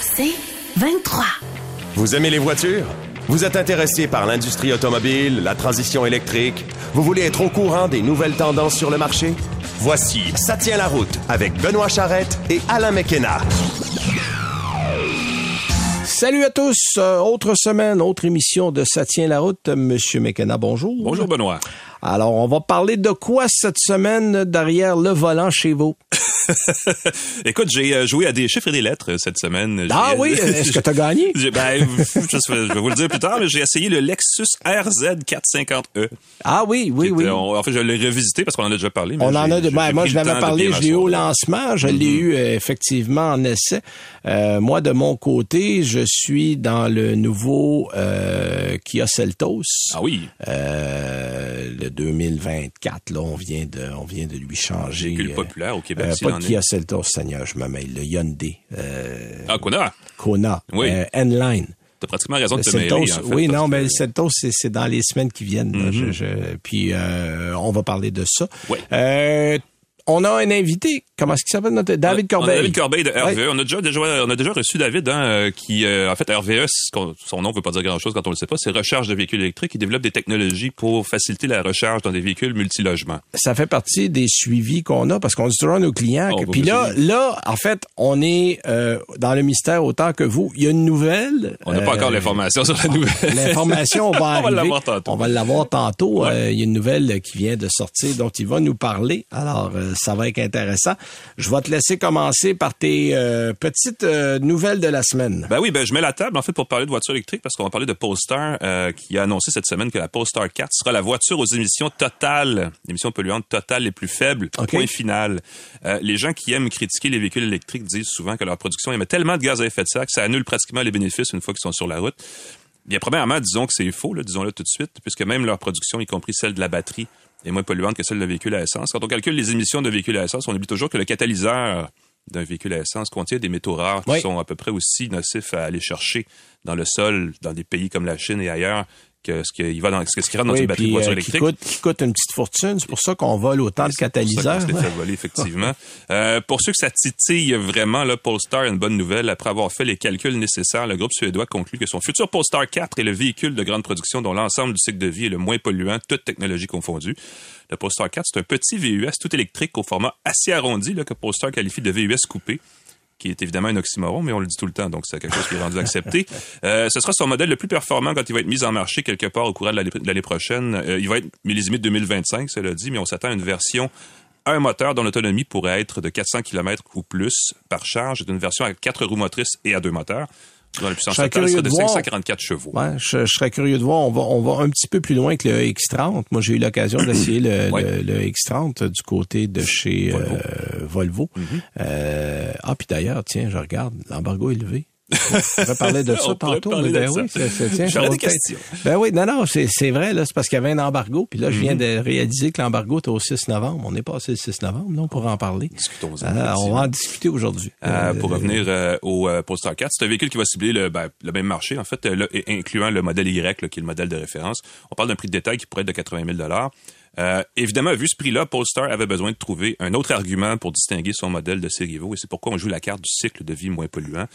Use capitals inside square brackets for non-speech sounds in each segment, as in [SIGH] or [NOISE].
C'est 23. Vous aimez les voitures? Vous êtes intéressé par l'industrie automobile, la transition électrique? Vous voulez être au courant des nouvelles tendances sur le marché? Voici Ça tient la route avec Benoît Charrette et Alain McKenna. Salut à tous. Euh, autre semaine, autre émission de Ça tient la route. Monsieur McKenna, bonjour. Bonjour Benoît. Alors, on va parler de quoi cette semaine derrière le volant chez vous? [LAUGHS] [LAUGHS] Écoute, j'ai euh, joué à des chiffres et des lettres euh, cette semaine. Ah oui, [LAUGHS] est-ce que tu as gagné? Ben, [LAUGHS] je, vais vous le dire plus tard, mais j'ai essayé le Lexus RZ 450e. Ah oui, oui, oui. on- en fait, je l'ai revisité parce qu'on en a déjà parlé. mais On en a de, ben, moi, je l'avais parlé, je l'ai eu au lancement, je l'ai eu euh, effectivement en essai. Euh, moi, de mon côté, je suis dans le nouveau euh, Kia Seltos. Ah oui, Euh, le 2024, là, on vient de, on vient de lui changer. véhicule populaire au Québec. euh, pas. Kia Seltos, Seigneur, je me mêle. Le Hyundai, euh, Ah, Kona, Kona, Oui. euh, N-Line. t'as pratiquement raison de te mêler. Seltos, en fait, oui, non, mais le Seltos, c'est, c'est dans les semaines qui viennent. Mhm. Je- je- puis euh, on va parler de ça. Oui. On a un invité. Comment est-ce qu'il s'appelle notre David On Corbeil? David Corbeil de RVE. Ouais. On, a déjà, déjà- on a déjà reçu David, hein, euh, qui, euh, en fait, RVE, son nom veut pas dire grand-chose quand on le sait pas, c'est Recharge de véhicules électriques. Il développe des technologies pour faciliter la recharge dans des véhicules multilogements. Ça fait partie des suivis qu'on a parce qu'on dit toujours à nos clients Oh, que bah, puis là là en fait on est euh, dans le mystère autant que vous. Il y a une nouvelle. On n'a pas encore l'information sur la nouvelle. [LAUGHS] L'information va [LAUGHS] On va arriver. l'avoir tantôt. On va l'avoir tantôt. Ouais. Il y a une nouvelle qui vient de sortir dont il va nous parler. Alors, ça va être intéressant. Je vais te laisser commencer par tes euh, petites euh, nouvelles de la semaine. Ben oui, ben je mets la table en fait pour parler de voitures électriques parce qu'on va parler de Polestar euh, qui a annoncé cette semaine que la Polestar 4 sera la voiture aux émissions totales, émissions polluantes totales les plus faibles. Point final. Les gens qui aiment critiquer les véhicules électriques disent souvent que leur production émet tellement de gaz à effet de serre que ça annule pratiquement les bénéfices une fois qu'ils sont sur la route. Bien, premièrement, disons que c'est faux, disons-le tout de suite, puisque même leur production, y compris celle de la batterie, est moins polluante que celle de véhicules à essence. Quand on calcule les émissions de véhicules à essence, on oublie toujours que le catalyseur d'un véhicule à essence contient des métaux rares qui sont à peu près aussi nocifs à aller chercher dans le sol, dans des pays comme la Chine et ailleurs, que ce qui va dans ce qui rentre dans Oui, une batterie de puis, voiture euh, qui, électrique. coûte, qui coûte une petite fortune. C'est pour ça qu'on vole autant de C'est catalyseurs. les fait voler, effectivement. [LAUGHS] Euh, pour ceux que ça titille vraiment, là, Polestar a une bonne nouvelle. Après avoir fait les calculs nécessaires, le groupe suédois conclut que son futur Polestar 4 est le véhicule de grande production dont l'ensemble du cycle de vie est le moins polluant, toute technologie confondue. Le Polestar 4, c'est un petit VUS tout électrique au format assez arrondi là, que Polestar qualifie de VUS coupé qui est évidemment un oxymoron, mais on le dit tout le temps, donc c'est quelque chose qui est rendu accepté. Euh, ce sera son modèle le plus performant quand il va être mis en marché quelque part au courant de l'année- prochaine. Euh, il va être millésimé de 2025, cela dit, mais on s'attend à une version un moteur dont l'autonomie pourrait être de 400 km ou plus par charge. C'est une version à quatre roues motrices et à deux moteurs. Dont la puissance Je serais totale curieux sera de de voir. 544 chevaux. Ouais, je, je serais curieux de voir. On va, on va un petit peu plus loin que le X30. Moi, j'ai eu l'occasion [COUGHS] d'essayer le, Ouais. le, le X30 du côté de chez Volvo. euh, Volvo. Mm-hmm. Euh, ah, puis d'ailleurs, tiens, je regarde, l'embargo est levé. On pourrait parler de [LAUGHS] ça tantôt. mais ben ça. oui, tiens, ça va des peut-être- questions. Ben oui, non, non, c'est vrai, là, c'est parce qu'il y avait un embargo. Puis là, je viens de réaliser que l'embargo est au 6 novembre. On n'est pas au 6 novembre, non, pour en parler. Discutons-en, Ah, on va en discuter aujourd'hui. Euh, pour Euh, revenir euh, au euh, Polestar 4, c'est un véhicule qui va cibler le, ben, le même marché, en fait, euh, et- incluant le modèle Y, là, qui est le modèle de référence. On parle d'un prix de détail qui pourrait être de 80 000 euh, Évidemment, vu ce prix-là, Polestar avait besoin de trouver un autre argument pour distinguer son modèle de série Evo, et c'est pourquoi on joue la carte du cycle de vie moins polluant.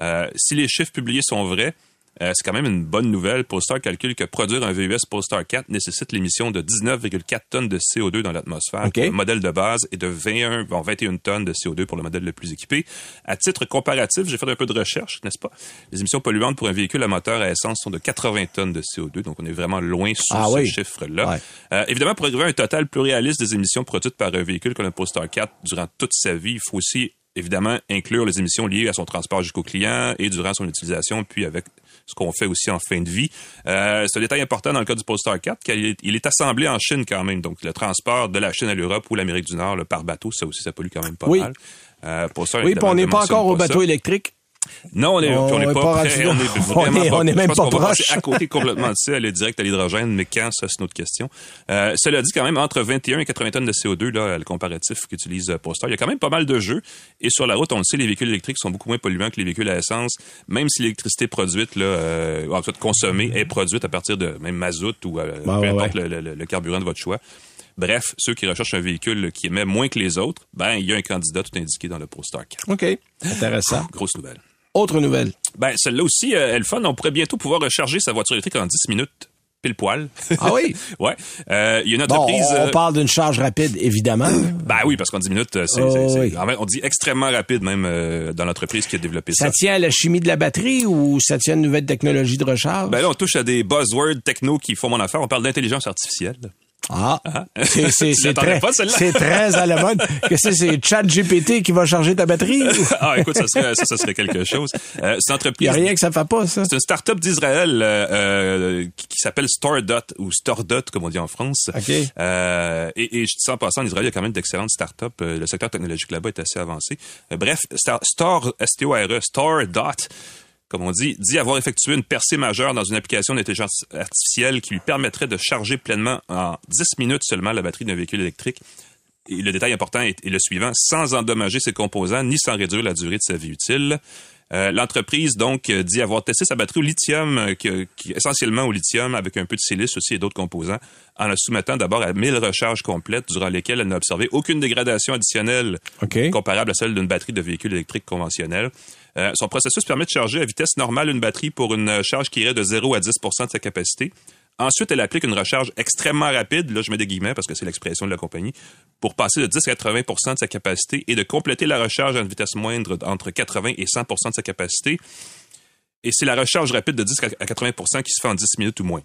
Euh, si les chiffres publiés sont vrais, euh, c'est quand même une bonne nouvelle. Polestar calcule que produire un VUS Polestar 4 nécessite l'émission de 19,4 tonnes de CO2 dans l'atmosphère. Pour Le modèle de base est de 21, bon, 21 tonnes de CO2 pour le modèle le plus équipé. À titre comparatif, j'ai fait un peu de recherche, n'est-ce pas? Les émissions polluantes pour un véhicule à moteur à essence sont de 80 tonnes de CO2, donc on est vraiment loin sous Ah ce oui. chiffre-là. Ouais. Euh, évidemment, pour arriver à un total plus réaliste des émissions produites par un véhicule comme le Polestar 4 durant toute sa vie, il faut aussi évidemment inclure les émissions liées à son transport jusqu'au client et durant son utilisation, puis avec ce qu'on fait aussi en fin de vie. Euh, c'est un détail important dans le cas du Polestar 4, qu'il est, il est assemblé en Chine quand même. Donc, le transport de la Chine à l'Europe ou l'Amérique du Nord là, par bateau, ça aussi, ça pollue quand même pas Oui. mal. Euh, Oui, puis on n'est ne pas encore au bateau ça. électrique. Non, on est, On [LAUGHS] on est n'est pas prêt. On est On est- même pas proche. à côté complètement de ça, aller direct à l'hydrogène, mais quand, ça, c'est une autre question. Euh, cela dit, quand même, entre 21 et 80 tonnes de CO2, là, le comparatif qu'utilise euh, Polestar, il y a quand même pas mal de jeux. Et sur la route, on le sait, les véhicules électriques sont beaucoup moins polluants que les véhicules à essence, même si l'électricité produite, là, euh, en fait, consommée, est produite à partir de même mazout ou euh, Ouais, peu ouais, importe le, le- le carburant de votre choix. Bref, ceux qui recherchent un véhicule qui émet moins que les autres, ben, il y a un candidat tout indiqué dans le Polestar 4. OK. Intéressant. Grosse nouvelle. Autre nouvelle. Ben, celle-là aussi, euh, elle fun. On pourrait bientôt pouvoir recharger sa voiture électrique en 10 minutes pile poil. Ah oui? [LAUGHS] ouais. Euh, Il y a une Bon, entreprise... on, on euh, parle d'une charge rapide, évidemment. [COUGHS] Ben oui, parce qu'en 10 minutes, euh, c'est, Oh, oui. on dit extrêmement rapide même euh, dans l'entreprise qui a développé ça. ça tient à la chimie de la batterie ou ça tient à une nouvelle technologie de recharge? Ben là, on touche à des buzzwords techno qui font mon affaire. On parle d'intelligence artificielle. Ah, c'est, c'est, [LAUGHS] très, c'est très à la mode. Que c'est, c'est ChatGPT qui va charger ta batterie? ou- [LAUGHS] ah, écoute, ça serait, ça, ça serait quelque chose. Euh, c'est entreprise... y a rien que ça fait pas, ça. C'est une start-up d'Israël euh, euh, qui, qui s'appelle Stardot ou Stardot comme on dit en France. OK. Euh, et, et je dis en passant, en Israël, il y a quand même d'excellentes start-up. Le secteur technologique là-bas est assez avancé. Bref, Star, Star S-T-O-R-E, Stardot, comme on dit, dit avoir effectué une percée majeure dans une application d'intelligence artificielle qui lui permettrait de charger pleinement en 10 minutes seulement la batterie d'un véhicule électrique. Et le détail important est, est le suivant, sans endommager ses composants ni sans réduire la durée de sa vie utile. Euh, L'entreprise donc euh, dit avoir testé sa batterie au lithium, euh, qui, qui- essentiellement au lithium, avec un peu de silice aussi et d'autres composants, en la soumettant d'abord à 1000 recharges complètes, durant lesquelles elle n'a observé aucune dégradation additionnelle comparable à celle d'une batterie de véhicule électrique conventionnel. Euh, son processus permet de charger à vitesse normale une batterie pour une euh, charge qui irait de 0 à 10% de sa capacité. Ensuite, elle applique une recharge extrêmement rapide, là je mets des guillemets parce que c'est l'expression de la compagnie, pour passer de 10 à 80% de sa capacité et de compléter la recharge à une vitesse moindre entre 80 et 100% de sa capacité. Et c'est la recharge rapide de 10 à 80% qui se fait en 10 minutes ou moins.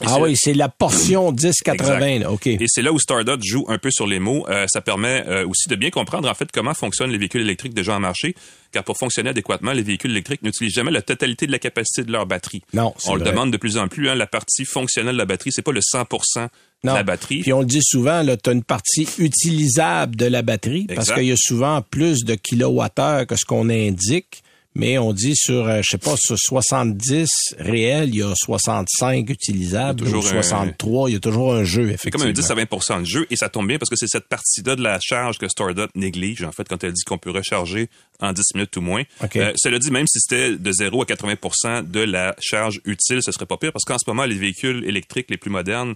Ah oui, c'est la portion 10-80, là. OK. et c'est là où Stardot joue un peu sur les mots. Euh, ça permet euh, aussi de bien comprendre en fait comment fonctionnent les véhicules électriques déjà en marché, car pour fonctionner adéquatement, les véhicules électriques n'utilisent jamais la totalité de la capacité de leur batterie. Non, On le demande de plus en plus. Hein, la partie fonctionnelle de la batterie, c'est pas le 100% de Non. la batterie. Puis on le dit souvent, là, tu as une partie utilisable de la batterie parce qu'il y a souvent plus de kilowattheures que ce qu'on indique. Mais on dit sur, euh, je sais pas, sur 70 réels, il y a 65 utilisables, Il y a ou toujours un- 63, il y a toujours un jeu, C'est comme un effectivement. 10 à 20 de jeu et ça tombe bien parce que c'est cette partie-là de la charge que Stardot néglige, en fait, quand elle dit qu'on peut recharger en 10 minutes ou moins. OK. Euh, cela dit, même si c'était de 0 à 80% de la charge utile, ce serait pas pire parce qu'en ce moment, les véhicules électriques les plus modernes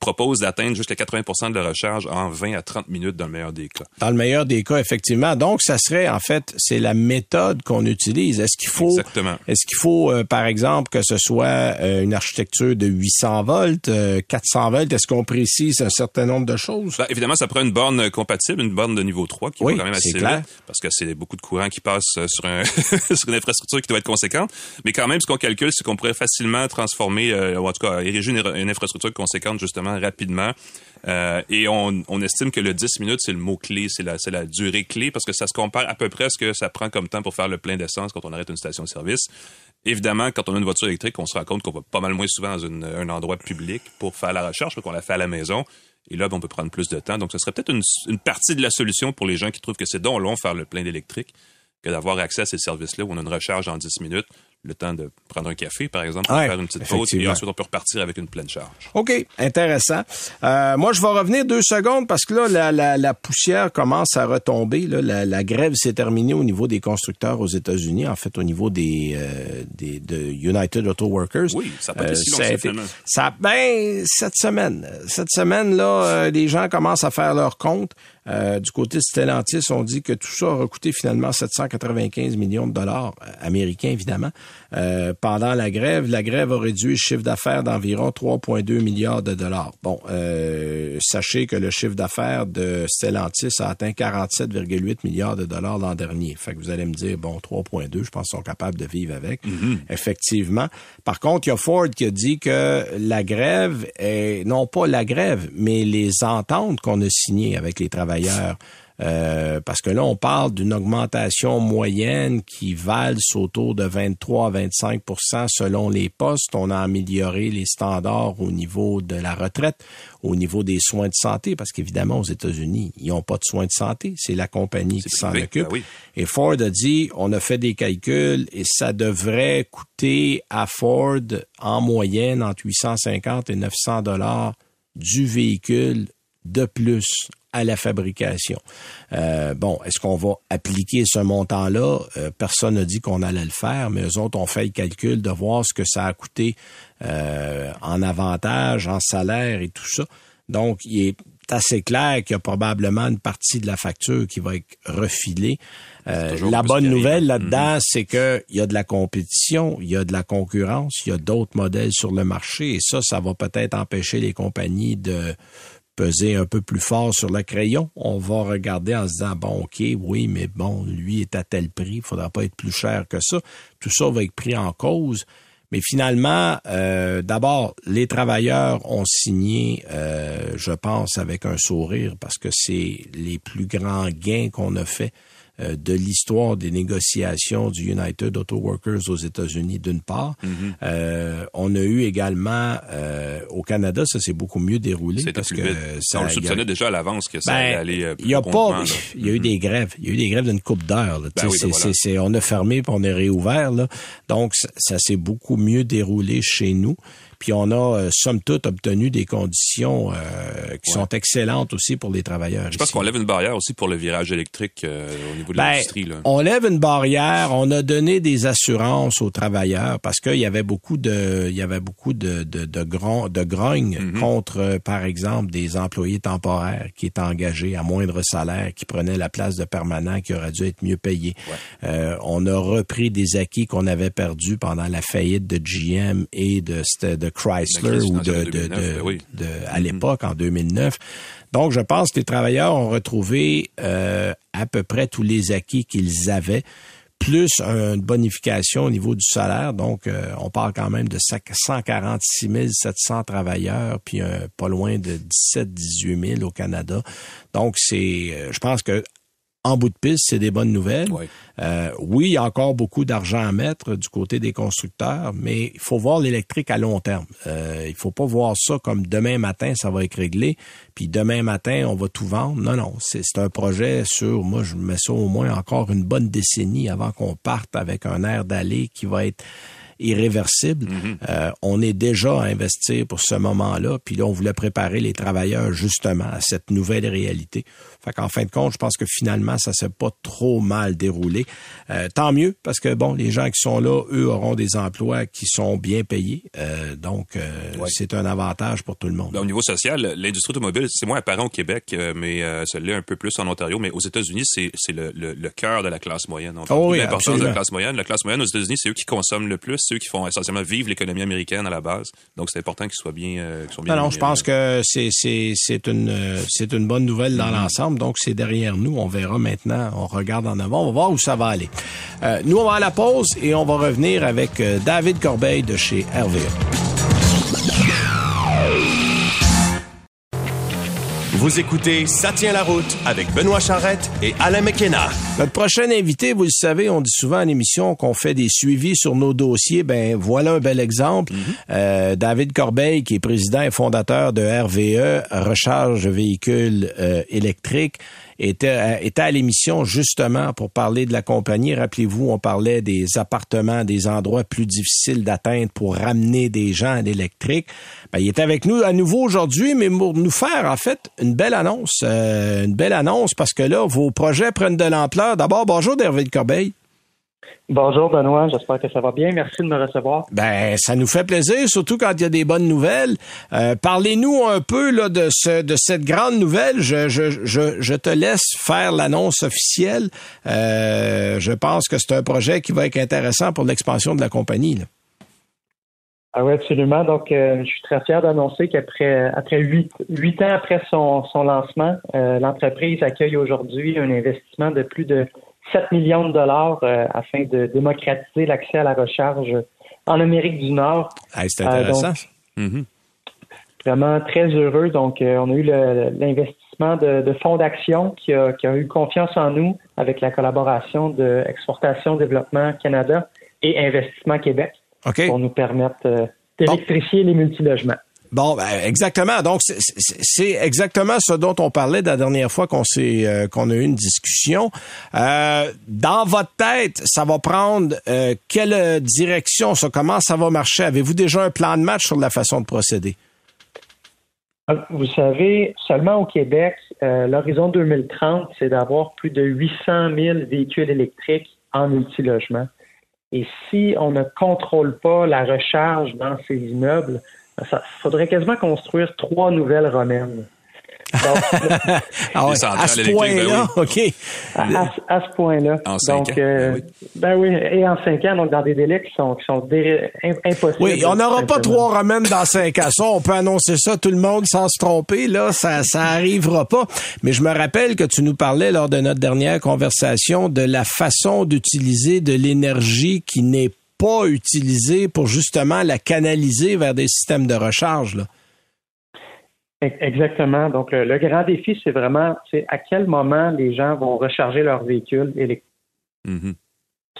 proposent d'atteindre jusqu'à 80% de la recharge en 20 à 30 minutes dans le meilleur des cas. Dans le meilleur des cas, effectivement. Donc, ça serait, en fait, c'est la méthode qu'on utilise. Est-ce qu'il faut, est-ce qu'il faut, euh, par exemple, que ce soit euh, une architecture de 800 volts, euh, 400 volts? Est-ce qu'on précise un certain nombre de choses? Ben, évidemment, ça prend une borne euh, compatible, une borne de niveau 3 qui Oui, va quand même assez clair. vite parce que c'est beaucoup de courant qui passe euh, sur, un [LAUGHS] sur une infrastructure qui doit être conséquente. Mais quand même, ce qu'on calcule, c'est qu'on pourrait facilement transformer, euh, ou en tout cas, ériger une, une infrastructure conséquente justement rapidement. Euh, et on, estime que le 10 minutes, c'est le mot-clé, c'est la, durée clé parce que ça se compare à peu près à ce que ça prend comme temps pour faire le plein d'essence quand on arrête une station-service. Évidemment, quand on a une voiture électrique, on se rend compte qu'on va pas mal moins souvent dans un endroit public pour faire la recherche, qu'on la fait à la maison. Et là, ben, on peut prendre plus de temps. Donc, ce serait peut-être une, une partie de la solution pour les gens qui trouvent que c'est donc long faire le plein d'électrique que d'avoir accès à ces services-là où on a une recharge en 10 minutes, le temps de prendre un café, par exemple, pour Ouais, faire une petite pause, et ensuite on peut repartir avec une pleine charge. OK, intéressant. Euh, moi, je vais revenir deux secondes parce que là, la, la, la poussière commence à retomber. Là. La, la grève s'est terminée au niveau des constructeurs aux États-Unis, en fait, au niveau des, euh, des de United Auto Workers. Oui, ça a pas été si long ça été- ça- ben, cette semaine, cette semaine là, euh, les gens commencent à faire leur compte. Euh, du côté de Stellantis, on dit que tout ça aura coûté finalement 795 millions de dollars euh, américains, évidemment. Euh, pendant la grève, la grève a réduit le chiffre d'affaires d'environ 3,2 milliards de dollars. Bon, euh, sachez que le chiffre d'affaires de Stellantis a atteint 47,8 milliards de dollars l'an dernier. Fait que vous allez me dire, bon, 3,2, je pense qu'ils sont capables de vivre avec. Effectivement. Par contre, il y a Ford qui a dit que la grève est, non pas la grève, mais les ententes qu'on a signées avec les travailleurs euh, parce que là, on parle d'une augmentation moyenne qui valse autour de 23 à 25% selon les postes. On a amélioré les standards au niveau de la retraite, au niveau des soins de santé, parce qu'évidemment, aux États-Unis, ils n'ont pas de soins de santé. C'est la compagnie qui s'en occupe. ben oui. Et Ford a dit, on a fait des calculs et ça devrait coûter à Ford en moyenne entre 850 et 900 dollars du véhicule de plus à la fabrication. Euh, bon, est-ce qu'on va appliquer ce montant-là? Euh, personne n'a dit qu'on allait le faire, mais eux autres ont fait le calcul de voir ce que ça a coûté euh, en avantage, en salaire et tout ça. Donc, il est assez clair qu'il y a probablement une partie de la facture qui va être refilée. Euh, la bonne nouvelle là-dedans, mm-hmm. c'est que il y a de la compétition, il y a de la concurrence, il y a d'autres modèles sur le marché et ça, ça va peut-être empêcher les compagnies de peser un peu plus fort sur le crayon. On va regarder en se disant, bon, OK, oui, mais bon, lui est à tel prix, il faudra pas être plus cher que ça. Tout ça va être pris en cause. Mais finalement, euh, d'abord, les travailleurs ont signé, euh, je pense, avec un sourire parce que c'est les plus grands gains qu'on a fait de l'histoire des négociations du United Auto Workers aux États-Unis d'une part. Mhm. euh, on a eu également euh, au Canada, ça s'est beaucoup mieux déroulé parce que ça, on le soupçonnait déjà à l'avance que ça allait ben, aller. Euh, il y a pas, il y a eu des grèves, il y a eu des grèves d'une coupe d'heures. Ben ben on a fermé puis on est réouvert là, donc ça s'est beaucoup mieux déroulé chez nous. Puis on a, euh, somme toute, obtenu des conditions euh, qui sont excellentes aussi pour les travailleurs. Je pense qu'on lève une barrière aussi pour le virage électrique euh, au niveau de ben, l'industrie. On lève une barrière. On a donné des assurances aux travailleurs parce qu'il y avait beaucoup de, il y avait beaucoup de de de, de grogne mm-hmm. contre, par exemple, des employés temporaires qui étaient engagés à moindre salaire, qui prenaient la place de permanent, qui auraient dû être mieux payés. on a repris des acquis qu'on avait perdus pendant la faillite de GM et de, de Chrysler ou de, de, ben de, à l'époque, en 2009. Donc, je pense que les travailleurs ont retrouvé euh, à peu près tous les acquis qu'ils avaient, plus une bonification au niveau du salaire. Donc, euh, on parle quand même de 146 700 travailleurs, puis pas loin de 17-18 000 au Canada. Donc, c'est, euh, je pense que en bout de piste, c'est des bonnes nouvelles. Euh, oui. il y a encore beaucoup d'argent à mettre du côté des constructeurs, mais il faut voir l'électrique à long terme. Euh, il faut pas voir ça comme demain matin, ça va être réglé, puis demain matin, on va tout vendre. Non, non, c'est un projet sur, moi, je mets ça au moins encore une bonne décennie avant qu'on parte avec un air d'aller qui va être irréversible. Mhm. euh, on est déjà à investir pour ce moment-là, puis là, on voulait préparer les travailleurs justement à cette nouvelle réalité. Fait qu'en fin de compte, je pense que finalement, ça s'est pas trop mal déroulé. Euh, tant mieux, parce que bon, les gens qui sont là, eux, auront des emplois qui sont bien payés. Euh, donc, euh, c'est un avantage pour tout le monde. Ben, au niveau social, l'industrie automobile, c'est moins apparent au Québec, mais ça l'est un peu plus en Ontario. Mais aux États-Unis, c'est le, le, le, cœur de la classe moyenne. oh oui, l'importance de la classe moyenne. La classe moyenne aux États-Unis, c'est eux qui consomment le plus, c'est eux qui font essentiellement vivre l'économie américaine à la base. Donc, c'est important qu'ils soient bien, soient bien. Non, non, je pense que c'est c'est une c'est une bonne nouvelle dans mm-hmm. l'ensemble. Donc, c'est derrière nous. On verra maintenant. On regarde en avant. On va voir où ça va aller. Euh, nous, on va à la pause et on va revenir avec euh, David Corbeil de chez RVA. Vous écoutez Ça tient la route avec Benoît Charrette et Alain McKenna. Notre prochain invité, vous le savez, on dit souvent à l'émission qu'on fait des suivis sur nos dossiers. Ben voilà un bel exemple. Mhm. euh, David Corbeil, qui est président et fondateur de RVE, Recharge Véhicules euh, électriques était, à l'émission justement pour parler de la compagnie. Rappelez-vous, on parlait des appartements, des endroits plus difficiles d'atteindre pour ramener des gens à l'électrique. Ben, il est avec nous à nouveau aujourd'hui, mais pour nous faire en fait une belle annonce, euh, une belle annonce parce que là, vos projets prennent de l'ampleur. D'abord, bonjour David Corbeil. Bonjour Benoît, j'espère que ça va bien. Merci de me recevoir. Ben, ça nous fait plaisir, surtout quand il y a des bonnes nouvelles. Euh, parlez-nous un peu là, de, ce, de cette grande nouvelle. Je, je, je, je te laisse faire l'annonce officielle. Euh, je pense que c'est un projet qui va être intéressant pour l'expansion de la compagnie. Là. Ah oui, absolument. Donc, euh, je suis très fier d'annoncer qu'après après huit, huit ans après son, son lancement, l'entreprise accueille aujourd'hui un investissement de plus de 7 millions de dollars euh, afin de démocratiser l'accès à la recharge en Amérique du Nord. c'est intéressant. Euh, mm-hmm. Vraiment très heureux. Donc, euh, on a eu l'investissement de, fonds d'action qui a, eu confiance en nous avec la collaboration de Exportation Développement Canada et Investissement Québec pour nous permettre d'électrifier les multilogements. Bon, ben, exactement. Donc, c'est exactement ce dont on parlait la dernière fois qu'on s'est euh, qu'on a eu une discussion. Euh, dans votre tête, ça va prendre euh, quelle direction, ça, comment ça va marcher? Avez-vous déjà un plan de match sur la façon de procéder? Vous savez, seulement au Québec, l'horizon 2030, c'est d'avoir plus de 800 000 véhicules électriques en multilogement. Et si on ne contrôle pas la recharge dans ces immeubles, il faudrait quasiment construire trois nouvelles romaines. [LAUGHS] ah ouais, à ce ben point-là, OK. À, ce point-là. En cinq donc, ans. euh, Ben oui. ben oui, et en cinq ans, donc dans des délais qui sont, qui sont dé- impossibles. Oui, on n'aura pas trois romaines dans cinq ans. Ça, on peut annoncer ça tout le monde sans se tromper. Là, ça, ça arrivera pas. Mais je me rappelle que tu nous parlais lors de notre dernière conversation de la façon d'utiliser de l'énergie qui n'est pas utilisée pour justement la canaliser vers des systèmes de recharge. Là? Exactement. Donc, le, le grand défi, c'est vraiment c'est à quel moment les gens vont recharger leur véhicule électrique. Mhm.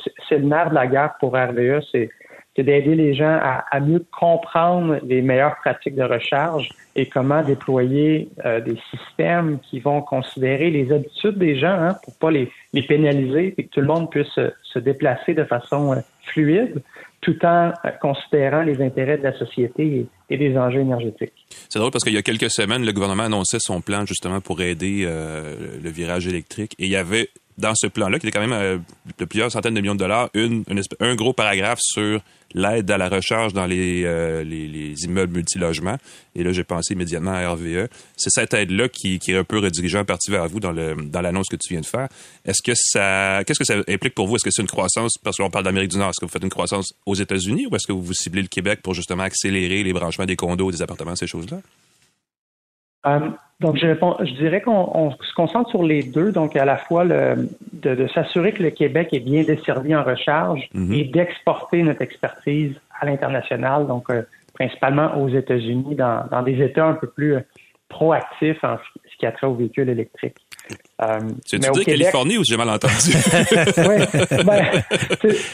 C'est- C'est le nerf de la guerre pour RVE, c'est c'est d'aider les gens à, à mieux comprendre les meilleures pratiques de recharge et comment déployer euh, des systèmes qui vont considérer les habitudes des gens hein, pour pas les, les pénaliser et que tout le monde puisse se, se déplacer de façon euh, fluide tout en euh, considérant les intérêts de la société et, des enjeux énergétiques. C'est drôle parce qu'il y a quelques semaines, le gouvernement annonçait son plan justement pour aider euh, le virage électrique. Et il y avait dans ce plan-là, qui était quand même euh, de plusieurs centaines de millions de dollars, une, un gros paragraphe sur l'aide à la recharge dans les, euh, les, les immeubles multilogements. Et là, j'ai pensé immédiatement à RVE. C'est cette aide-là qui, qui est un peu redirigée en partie vers vous dans le dans l'annonce que tu viens de faire. Est-ce que ça, qu'est-ce que ça implique pour vous? Est-ce que c'est une croissance parce qu'on parle d'Amérique du Nord Est-ce que vous faites une croissance aux États-Unis ou est-ce que vous ciblez le Québec pour justement accélérer les branchements des condos, des appartements, ces choses-là? Euh, donc, je, réponds, je dirais qu'on on se concentre sur les deux, donc à la fois le, de, de s'assurer que le Québec est bien desservi en recharge Mhm. et d'exporter notre expertise à l'international, donc euh, principalement aux États-Unis, dans, dans des États un peu plus euh, proactifs en ce qui a trait aux véhicules électriques. Euh, mais tu au Québec- Californie ou j'ai mal entendu? [LAUGHS] Ouais, ben,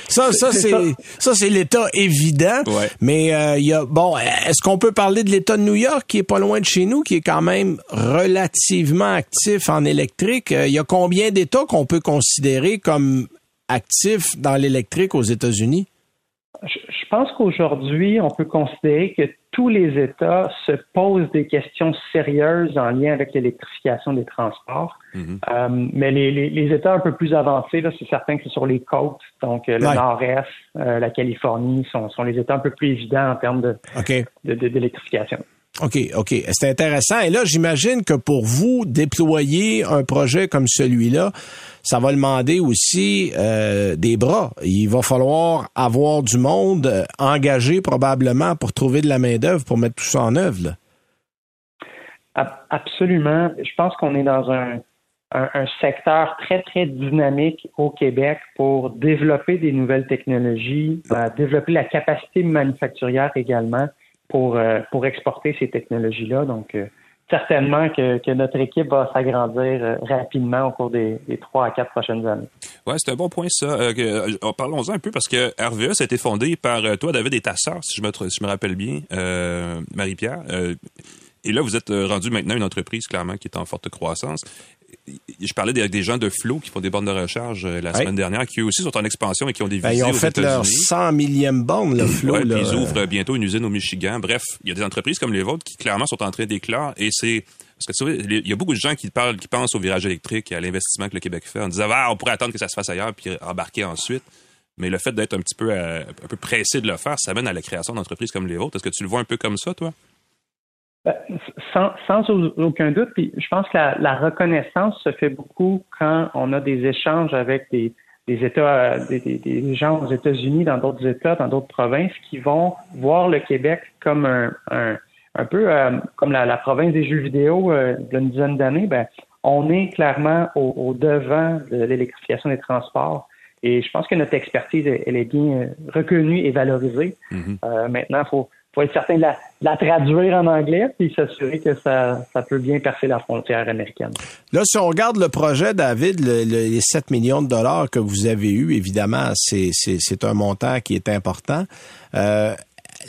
Ça, ça C'est l'État évident. Ouais. Mais euh, il y a bon, est-ce qu'on peut parler de l'État de New York qui est pas loin de chez nous, qui est quand même relativement actif en électrique? Euh, Il y a combien d'États qu'on peut considérer comme actifs dans l'électrique aux États-Unis? Je pense qu'aujourd'hui, on peut considérer que tous les États se posent des questions sérieuses en lien avec l'électrification des transports. Mhm. Euh, mais les, les- les États un peu plus avancés, là, c'est certain que c'est sur les côtes, donc euh, le Ouais. Nord-Est, euh, la Californie sont, sont les États un peu plus évidents en termes de- OK. de- de- d'électrification. OK, OK. C'est intéressant. Et là, j'imagine que pour vous, déployer un projet comme celui-là, ça va demander aussi euh, des bras. Il va falloir avoir du monde euh, engagé probablement pour trouver de la main-d'œuvre pour mettre tout ça en œuvre. Absolument. Je pense qu'on est dans un secteur très, très dynamique au Québec pour développer des nouvelles technologies, euh, développer la capacité manufacturière également pour, euh, pour exporter ces technologies-là. Donc, euh, certainement que, que notre équipe va s'agrandir euh, rapidement au cours des, trois à quatre prochaines années. Ouais, c'est un bon point ça. Euh, Parlons-en un peu parce que RVE, ça a été fondé par toi, David, et ta si je me, si je me rappelle bien, Marie-Pierre. Et là, vous êtes rendu maintenant une entreprise, clairement, qui est en forte croissance. Je parlais des, des gens de Flow qui font des bornes de recharge euh, la Ouais. semaine dernière, qui eux aussi sont en expansion et qui ont des Ben, visées ils ont fait leur États-Unis. 100 millième borne, le Flo. Ouais, là. ils ouvrent bientôt une usine au Michigan. Bref, il y a des entreprises comme les vôtres qui clairement sont en train d'éclore et c'est parce que tu sais, les- il y a beaucoup de gens qui parlent, qui pensent au virage électrique et à l'investissement que le Québec fait en disant ah, on pourrait attendre que ça se fasse ailleurs puis embarquer ensuite. Mais le fait d'être un petit peu euh, un peu pressé de le faire, ça mène à la création d'entreprises comme les vôtres. Est-ce que tu le vois un peu comme ça, toi? Sans, sans au- aucun doute, puis je pense que la, la reconnaissance se fait beaucoup quand on a des échanges avec des, des États, euh, des, des- gens aux États-Unis, dans d'autres États, dans d'autres provinces, qui vont voir le Québec comme un, un, un peu euh, comme la, la province des jeux vidéo euh, d'une dizaine d'années. Ben, on est clairement au, au devant de l'électrification des transports. Et je pense que notre expertise, elle, elle est bien euh, reconnue et valorisée. Mhm. Euh, maintenant, il faut, faut être certain de la, traduire en anglais puis s'assurer que ça, ça peut bien percer la frontière américaine. Là, si on regarde le projet, David, le- le- les 7 millions de dollars que vous avez eu, évidemment, c'est un montant qui est important. Euh,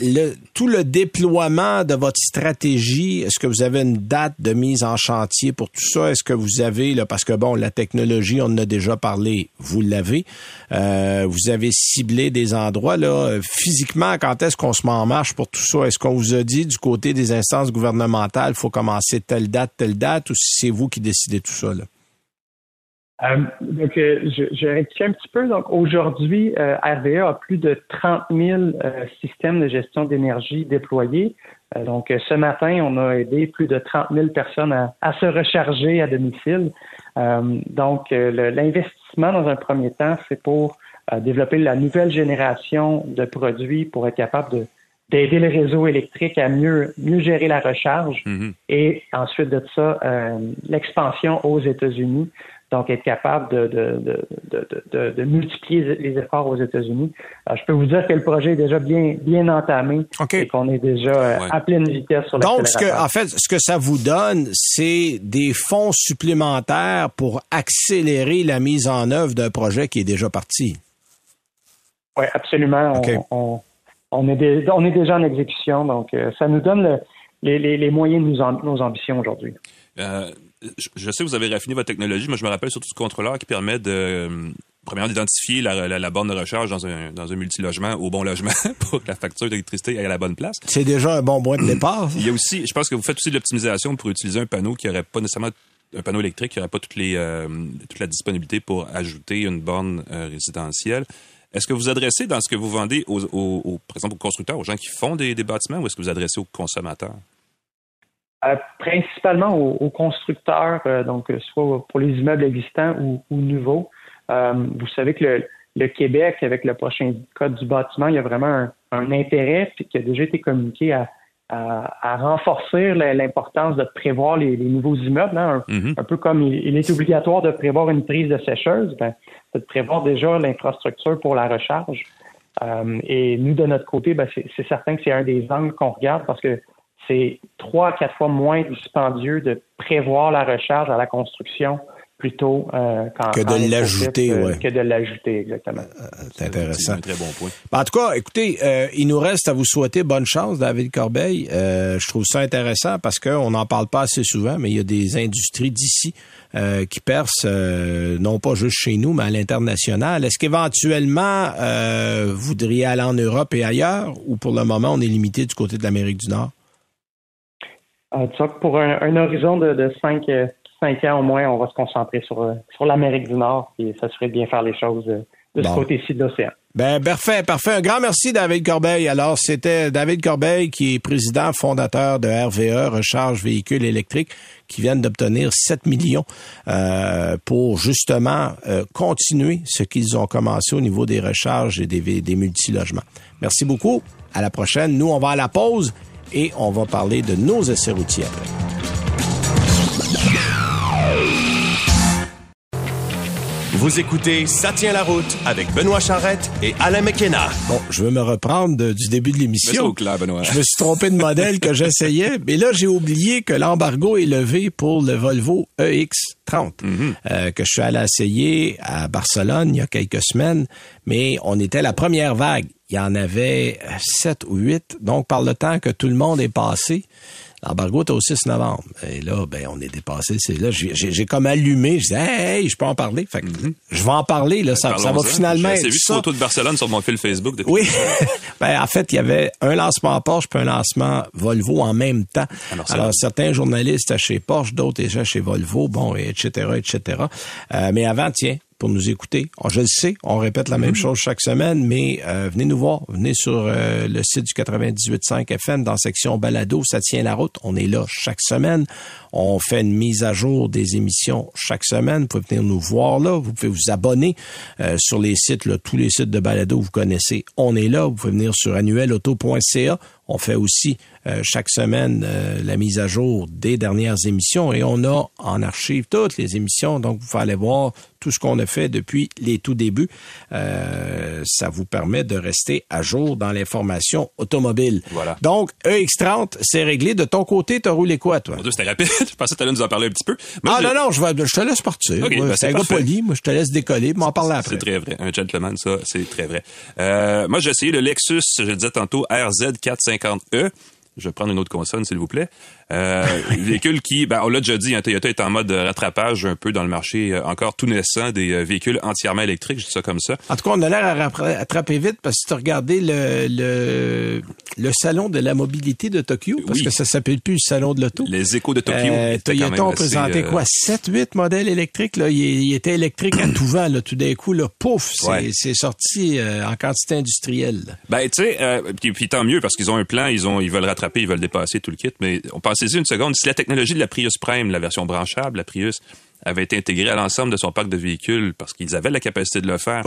le, tout le déploiement de votre stratégie, est-ce que vous avez une date de mise en chantier pour tout ça? Est-ce que vous avez, là, parce que bon, la technologie, on en a déjà parlé, vous l'avez. Euh, vous avez ciblé des endroits, là. Euh, Physiquement, quand est-ce qu'on se met en marche pour tout ça? Est-ce qu'on vous a dit du côté des instances gouvernementales, faut commencer telle date, telle date, ou si c'est vous qui décidez tout ça, là? Euh, donc, euh, je, je rectifie un petit peu. Donc, aujourd'hui, euh, RVE a plus de 30 000 systèmes de gestion d'énergie déployés. donc, ce matin, on a aidé plus de 30 000 personnes à, à se recharger à domicile. donc, l'investissement dans un premier temps, c'est pour développer la nouvelle génération de produits pour être capable de d'aider le réseau électrique à mieux mieux gérer la recharge mm-hmm. et ensuite de ça l'expansion aux États-Unis donc être capable de, de, de, de, multiplier les efforts aux États-Unis. je peux vous dire que le projet est déjà bien, bien entamé et qu'on est déjà euh, à pleine vitesse sur Donc, ce que, en fait, ce que ça vous donne, c'est des fonds supplémentaires pour accélérer la mise en œuvre d'un projet qui est déjà parti. Oui, absolument. On, on, est on est déjà en exécution, donc euh, ça nous donne les, les, moyens de nos, nos ambitions aujourd'hui. Euh, je sais que vous avez raffiné votre technologie, mais je me rappelle surtout ce contrôleur qui permet de premièrement d'identifier la, borne de recharge dans un, dans un multilogement au bon logement [LAUGHS] pour que la facture d'électricité aille à la bonne place. C'est déjà un bon point de [CLEARS THROAT] départ. Il y a aussi, je pense que vous faites aussi de l'optimisation pour utiliser un panneau qui n'aurait pas nécessairement un panneau électrique qui n'aurait pas toutes les, euh, toute la disponibilité pour ajouter une borne euh, résidentielle. Est-ce que vous adressez dans ce que vous vendez, aux, aux, par exemple, aux constructeurs, aux gens qui font des, des bâtiments, ou est-ce que vous adressez aux consommateurs? Euh, principalement aux, constructeurs, euh, donc soit pour les immeubles existants ou, nouveaux. Euh, vous savez que le, Québec, avec le prochain code du bâtiment, il y a vraiment un, intérêt qui a déjà été communiqué à, renforcer l'importance de prévoir les, nouveaux immeubles. Hein. Mm-hmm. un, peu comme il, est obligatoire de prévoir une prise de sécheuse, ben, de prévoir déjà l'infrastructure pour la recharge. et nous, de notre côté, ben, c'est certain que c'est un des angles qu'on regarde parce que c'est trois à quatre fois moins dispendieux de prévoir la recharge à la construction plutôt euh, que de l'ajouter, euh, que de l'ajouter exactement. Euh, c'est intéressant. Un très bon point. En tout cas, écoutez, il nous reste à vous souhaiter bonne chance, David Corbeil. je trouve ça intéressant parce qu'on n'en parle pas assez souvent, mais il y a des industries d'ici qui percent, non pas juste chez nous, mais à l'international. Est-ce qu'éventuellement vous voudriez aller en Europe et ailleurs, ou pour le moment on est limité du côté de l'Amérique du Nord? Euh, pour un, horizon de, de 5, euh, ans au moins, on va se concentrer sur, euh, sur l'Amérique du Nord et ça serait bien faire les choses de ce côté-ci de l'océan. Ben, parfait, parfait. Un grand merci, David Corbeil. Alors, c'était David Corbeil, qui est président fondateur de RVE, Recharge Véhicules électriques, qui viennent d'obtenir 7 millions pour justement continuer ce qu'ils ont commencé au niveau des recharges et des, des multilogements. Merci beaucoup. À la prochaine. Nous, on va à la pause et on va parler de nos essais routiers après. Vous écoutez Ça tient la route avec Benoît Charrette et Alain McKenna. Bon, je veux me reprendre du début de l'émission. Benoît. Je me suis trompé de modèle que j'essayais, [LAUGHS] mais là j'ai oublié que l'embargo est levé pour le Volvo EX30 mhm. euh, que je suis allé essayer à Barcelone il y a quelques semaines, mais on était la première vague il y en avait sept ou huit. Donc, par le temps que tout le monde est passé, l'embargo est au 6 novembre. Et là, ben, on est dépassé. C'est là, j'ai comme allumé. Je dis, hey, je peux en parler. Fait que, mm-hmm. je vais en parler. Là, ça, ça va finalement. J'ai vu photo de Barcelone sur mon fil Facebook. Depuis. Oui. [LAUGHS] ben, en fait, il y avait un lancement Porsche puis un lancement Volvo en même temps. Alors, certains journalistes étaient chez Porsche, d'autres étaient chez Volvo, bon, etc., etc. Euh, mais avant, tiens, pour nous écouter. Oh, je le sais, on répète la même mm-hmm. chose chaque semaine, mais euh, venez nous voir. Venez sur euh, le site du 98.5 FM dans section balado, ça tient la route. On est là chaque semaine. On fait une mise à jour des émissions chaque semaine. Vous pouvez venir nous voir là. Vous pouvez vous abonner euh, sur les sites, là, tous les sites de balado vous connaissez. On est là. Vous pouvez venir sur annuelauto.ca. On fait aussi euh, chaque semaine euh, la mise à jour des dernières émissions et on a en archive toutes les émissions. Donc, vous pouvez aller voir tout ce qu'on a fait depuis les tout débuts. Euh, ça vous permet de rester à jour dans l'information automobile. Voilà. Donc, EX30, c'est réglé. De ton côté, t'as roulé quoi, toi? C'était rapide. [LAUGHS] je pensais que tu allais nous en parler un petit peu. ah non, non, je, vais, je te laisse partir. Okay, ben, c'est un gars poli. Moi, je te laisse décoller. M'en parler après. C'est très vrai. Un gentleman, ça, c'est très vrai. moi, j'ai essayé le Lexus, je le disais tantôt, RZ450E. Je vais prendre une autre consonne, s'il vous plaît. Euh, [LAUGHS] véhicule qui, ben, on l'a déjà dit, hein, Toyota est en mode rattrapage un peu dans le marché euh, encore tout naissant des euh, véhicules entièrement électriques, je dis ça comme ça. En tout cas, on a l'air à rattraper vite parce que si tu regardais le, le, le salon de la mobilité de Tokyo, parce que ça s'appelle plus le salon de l'auto. Les échos de Tokyo. Euh, Toyota ont présenté quoi? 7, 8 modèles électriques, là. Il, était électrique à tout vent, là. Tout d'un coup, là, pouf, c'est sorti en quantité industrielle. Ben, tu sais, puis, tant mieux parce qu'ils ont un plan, ils ont, ils veulent rattraper, ils veulent dépasser tout le kit, mais on pense Pensez-y une seconde, si la technologie de la Prius Prime, la version branchable, la Prius, avait été intégrée à l'ensemble de son parc de véhicules parce qu'ils avaient la capacité de le faire.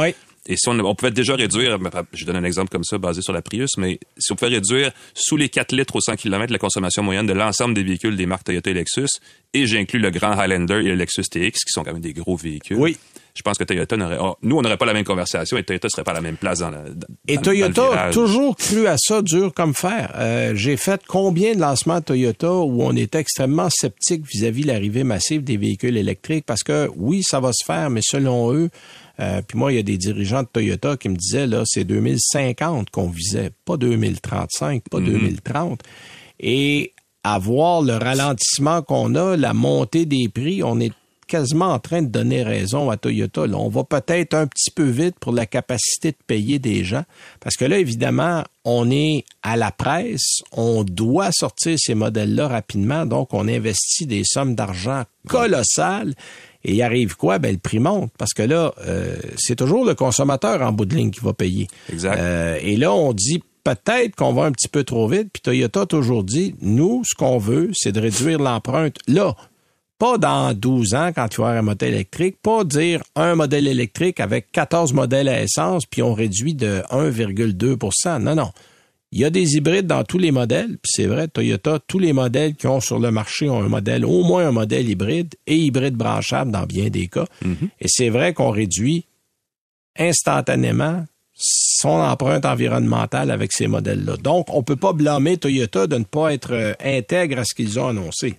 Et si on, pouvait déjà réduire, je donne un exemple comme ça basé sur la Prius, mais si on pouvait réduire sous les 4 litres au 100 km la consommation moyenne de l'ensemble des véhicules des marques Toyota et Lexus, et j'inclus le Grand Highlander et le Lexus TX, qui sont quand même des gros véhicules. Oui je pense que Toyota n'aurait. Oh, nous, on n'aurait pas la même conversation et Toyota serait pas à la même place dans la. et Toyota a toujours cru à ça dur comme fer. Euh, j'ai fait combien de lancements Toyota où on était extrêmement sceptique vis-à-vis l'arrivée massive des véhicules électriques? Parce que oui, ça va se faire, mais selon eux, euh, puis moi, il y a des dirigeants de Toyota qui me disaient là, c'est 2050 qu'on visait, pas 2035, pas 2030. Mhm. Et à voir le ralentissement qu'on a, la montée des prix, on est quasiment en train de donner raison à Toyota. Là. On va peut-être un petit peu vite pour la capacité de payer des gens. Parce que là, évidemment, on est à la presse, on doit sortir ces modèles-là rapidement, donc on investit des sommes d'argent colossales. Et il arrive quoi? Ben, le prix monte. Parce que là, euh, c'est toujours le consommateur en bout de ligne qui va payer. Exact. Euh, et là, on dit peut-être qu'on va un petit peu trop vite. Puis Toyota a toujours dit, nous, ce qu'on veut, c'est de réduire l'empreinte là. Pas dans 12 ans quand tu vas avoir un modèle électrique, pas dire un modèle électrique avec 14 modèles à essence puis on réduit de 1,2% Non, non. Il y a des hybrides dans tous les modèles, puis c'est vrai, Toyota, tous les modèles qui ont sur le marché ont un modèle, au moins un modèle hybride et hybride branchable dans bien des cas. Mm-hmm. Et c'est vrai qu'on réduit instantanément son empreinte environnementale avec ces modèles-là. Donc, on peut pas blâmer Toyota de ne pas être euh, intègre à ce qu'ils ont annoncé.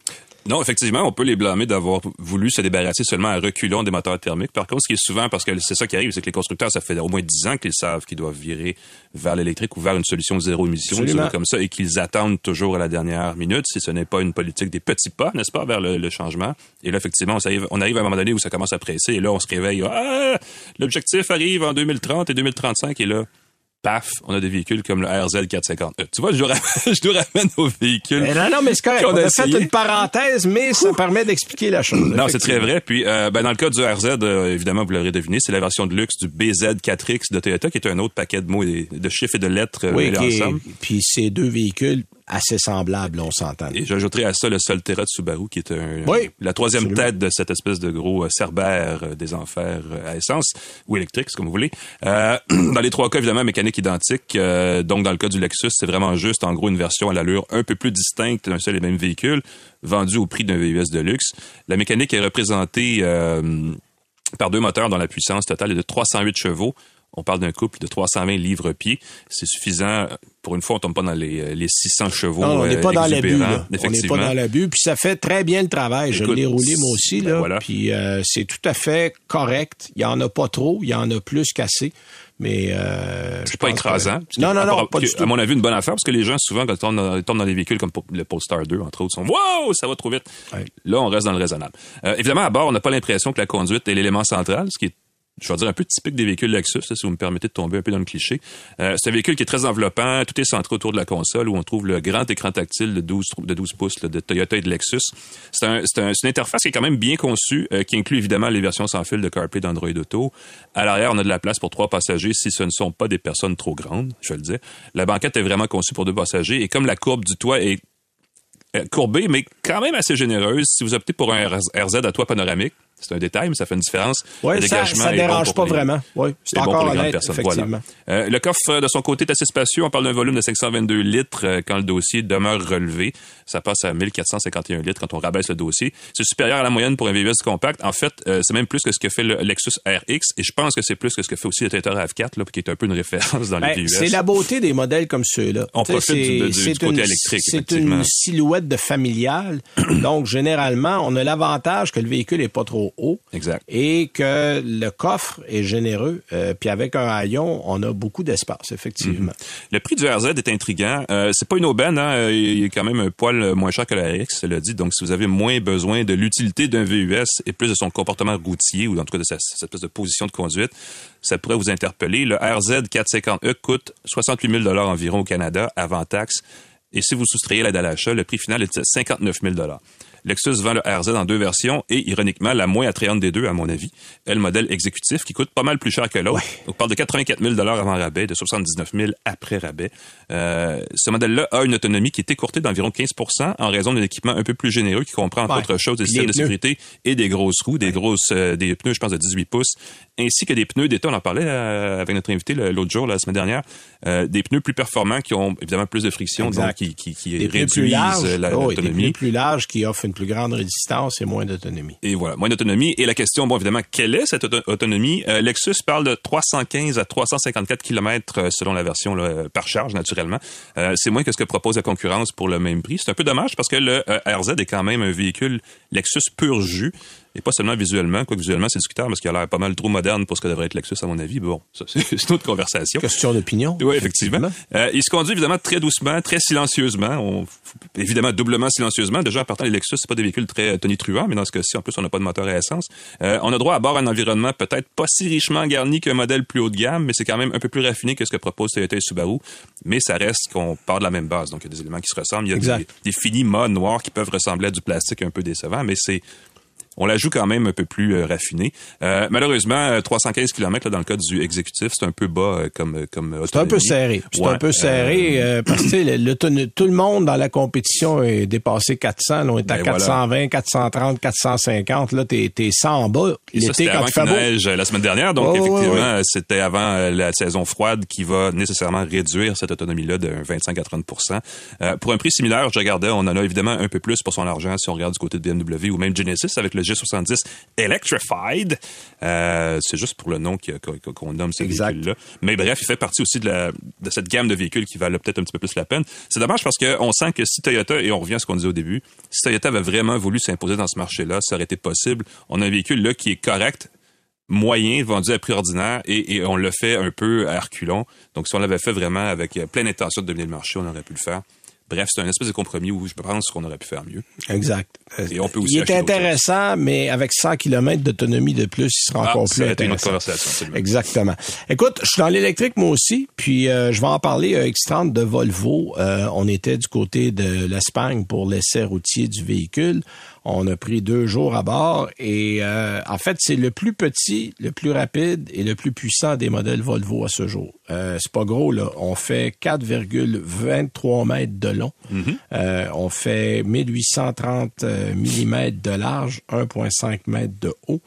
Non, effectivement, on peut les blâmer d'avoir voulu se débarrasser seulement à reculons des moteurs thermiques. Par contre, ce qui est souvent, parce que c'est ça qui arrive, c'est que les constructeurs, ça fait au moins dix ans qu'ils savent qu'ils doivent virer vers l'électrique ou vers une solution zéro émission, comme ça, et qu'ils attendent toujours à la dernière minute, si ce n'est pas une politique des petits pas, n'est-ce pas, vers le, changement. Et là, effectivement, on arrive, on arrive à un moment donné où ça commence à presser, et là, on se réveille, ah, l'objectif arrive en 2030 et 2035, et là, paf, on a des véhicules comme le RZ 450. Euh, tu vois, je nous ramène, [LAUGHS] je ramène nos véhicules. non, non, mais c'est correct. On, a, fait une parenthèse, mais ça permet d'expliquer la chose. Non, c'est très vrai. Puis, euh, ben, dans le cas du RZ, euh, évidemment, vous l'aurez deviné, c'est la version de luxe du BZ4X de Toyota, qui est un autre paquet de mots, et de chiffres et de lettres oui, ensemble. Puis ces deux véhicules assez semblable, on s'entend. Et j'ajouterai à ça le Solterra de Subaru, qui est un, la troisième tête de cette espèce de gros euh, Cerbère euh, des enfers euh, à essence, ou électrique, comme vous voulez. [CLEARS THROAT] dans les trois cas, évidemment, mécanique identique. donc, dans le cas du Lexus, c'est vraiment juste, en gros, une version à l'allure un peu plus distincte d'un seul et même véhicule, vendu au prix d'un VUS de luxe. La mécanique est représentée par deux moteurs dont la puissance totale est de 308 chevaux on parle d'un couple de 320 livres-pieds. C'est suffisant. Pour une fois, on tombe pas dans les, les 600 chevaux. Non, on n'est pas dans l'abus. On n'est pas dans l'abus. Puis ça fait très bien le travail. je l'ai roulé moi aussi. Ben là, Puis euh, c'est tout à fait correct. Il y en a pas trop. Il y en a plus qu'assez. Mais euh, c'est pas écrasant. Non, non, non, pas du tout. À mon avis, une bonne affaire parce que les gens souvent quand ils tombent dans, dans les véhicules comme le Polestar 2 entre autres sont wow, ça va trop vite. Là, on reste dans le raisonnable. Euh, évidemment, à bord, on n'a pas l'impression que la conduite est l'élément central, ce qui est je vais dire un peu typique des véhicules Lexus, si vous me permettez de tomber un peu dans le cliché. Euh, c'est un véhicule qui est très enveloppant, tout est centré autour de la console où on trouve le grand écran tactile de 12, de 12 pouces de Toyota et de Lexus. C'est un, un, une interface qui est quand même bien conçue, euh, qui inclut évidemment les versions sans fil de CarPlay d'Android Auto. À l'arrière, on a de la place pour trois passagers si ce ne sont pas des personnes trop grandes, je le dis. La banquette est vraiment conçue pour deux passagers et comme la courbe du toit est euh, courbée, mais quand même assez généreuse, si vous optez pour un RZ à toit panoramique, c'est un détail, mais ça fait une différence. Oui, ça, ça dérange pas vraiment. Oui, c'est encore bon honnête, effectivement. Euh, le coffre, de son côté, est assez spacieux. On parle d'un volume de 522 litres euh, quand le dossier demeure relevé. Ça passe à 1451 litres quand on rabaisse le dossier. C'est supérieur à la moyenne pour un VUS compact. En fait, euh, c'est même plus que ce que fait le Lexus RX. Et je pense que c'est plus que ce que fait aussi le Toyota RAV4, là, qui est un peu une référence dans les ben, VUS. C'est la beauté des modèles comme ceux-là. On profite du, du, côté électrique, C'est une silhouette de familiale. [CLEARS THROAT] Donc, généralement, on a l'avantage que le véhicule est pas trop haut. Exact. Et que le coffre est généreux. Euh, puis avec un haillon, on a beaucoup d'espace, effectivement. Le prix du RZ est intriguant. Euh, c'est pas une aubaine, hein? il est quand même un poil moins cher que la RX, cela dit. Donc, si vous avez moins besoin de l'utilité d'un VUS et plus de son comportement routier, ou en tout cas de sa, cette espèce de position de conduite, ça pourrait vous interpeller. Le RZ 450E coûte 68 000 environ au Canada avant taxe. Et si vous soustrayez l'aide à l'achat, le prix final est de 59 000 Lexus vend le RZ en deux versions et, ironiquement, la moins attrayante des deux, à mon avis, est le modèle exécutif qui coûte pas mal plus cher que l'autre. On parle de 84 000 avant rabais, de 79 000 après rabais. Euh, ce modèle-là a une autonomie qui est écourtée d'environ 15% en raison d'un équipement un peu plus généreux qui comprend, entre autres choses, des systèmes de sécurité et des grosses roues, des grosses, euh, des pneus, je pense, de 18 pouces, ainsi que des pneus d'état. On en parlait euh, avec notre invité l'autre jour, la semaine dernière, euh, des pneus plus performants qui ont évidemment plus de friction, donc qui, qui, qui réduisent l'autonomie. des pneus plus larges qui offrent une plus grande résistance et moins d'autonomie. Et voilà, moins d'autonomie. Et la question, bon, évidemment, quelle est cette autonomie? Euh, Lexus parle de 315 à 354 km selon la version là, par charge, naturellement. C'est moins que ce que propose la concurrence pour le même prix. C'est un peu dommage parce que le RZ est quand même un véhicule Lexus pur jus et pas seulement visuellement, quoique visuellement c'est discutable parce qu'il a l'air pas mal trop moderne pour ce que devrait être Lexus à mon avis. Bon, ça c'est [LAUGHS] une autre conversation. Question d'opinion. Oui, effectivement. Euh, il se conduit évidemment très doucement, très silencieusement, on, évidemment doublement silencieusement. Déjà en partant les Lexus, c'est pas des véhicules très tonitruants, mais dans ce cas-ci en plus on n'a pas de moteur à essence. Euh, on a droit à bord un environnement peut-être pas si richement garni qu'un modèle plus haut de gamme, mais c'est quand même un peu plus raffiné que ce que propose Toyota et Subaru. Mais ça reste qu'on part de la même base, donc il y a des éléments qui se ressemblent. Il y a des, des finis modes noirs qui peuvent ressembler à du plastique un peu décevant, mais c'est on la joue quand même un peu plus euh, raffinée. Euh, malheureusement, 315 euh, km dans le cas du exécutif, c'est un peu bas comme comme C'est un peu serré. C'est un peu serré [CLEARS THROAT] parce que tout le monde dans la compétition est dépassé 400. on est à 420, 430, 450. Là, t'es es 100 en bas. L'été quand il fait neige la semaine dernière, donc effectivement, c'était avant la saison froide qui va nécessairement réduire cette autonomie-là de 25 à 30% Pour un prix similaire, je regardais, on en a évidemment un peu plus pour son argent si on regarde du côté de BMW ou même Genesis avec le G70 Electrified. Euh, c'est juste pour le nom qu'on nomme ce véhicule-là. Mais bref, il fait partie aussi de, cette gamme de véhicules qui valent peut-être un petit peu plus la peine. C'est dommage parce qu'on sent que si Toyota, et on revient à ce qu'on disait au début, si Toyota avait vraiment voulu s'imposer dans ce marché-là, ça aurait été possible. On a un véhicule là qui est correct, moyen, vendu à prix ordinaire, et, on le fait un peu à reculons. Donc, si on l'avait fait vraiment avec pleine intention de dominer le marché, on aurait pu le faire. Bref, c'est un espèce de compromis où je pense qu'on aurait pu faire mieux. Exact. Et on peut aussi il est intéressant, mais avec 100 km d'autonomie de plus, il sera ah, encore plus intéressant. Une Exactement. Écoute, je suis dans l'électrique moi aussi, puis euh, je vais en parler euh, X30 de Volvo. Euh, on était du côté de l'Espagne pour l'essai routier du véhicule. On a pris deux jours à bord et euh, en fait, c'est le plus petit, le plus rapide et le plus puissant des modèles Volvo à ce jour. Euh, c'est pas gros, là. On fait 4,23 mètres de long. Mm-hmm. euh, on fait 1830 euh, mm de large, 1,5 mètres de haut.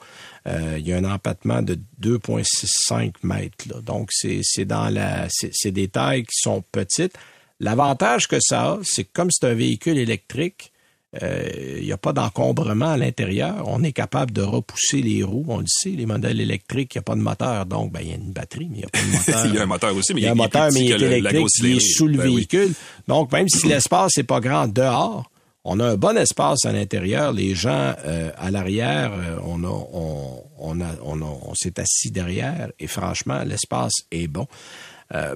Euh, il y a un empattement de 2,65 mètres. Là. Donc, c'est dans la, c'est des tailles qui sont petites. L'avantage que ça a, c'est que comme c'est un véhicule électrique, il euh, n'y a pas d'encombrement à l'intérieur. On est capable de repousser les roues. On le sait, les modèles électriques, il n'y a pas de moteur. Donc, ben, il y a une batterie, mais il n'y a pas de [LAUGHS] moteur. il y a un moteur aussi, mais il y a un moteur, mais il est électrique, il est sous le ben véhicule. Donc, même si l'espace n'est pas grand dehors, on a un bon espace à l'intérieur. Les gens euh, à l'arrière, euh, on, a, on, on, a, on, on s'est assis derrière et franchement, l'espace est bon.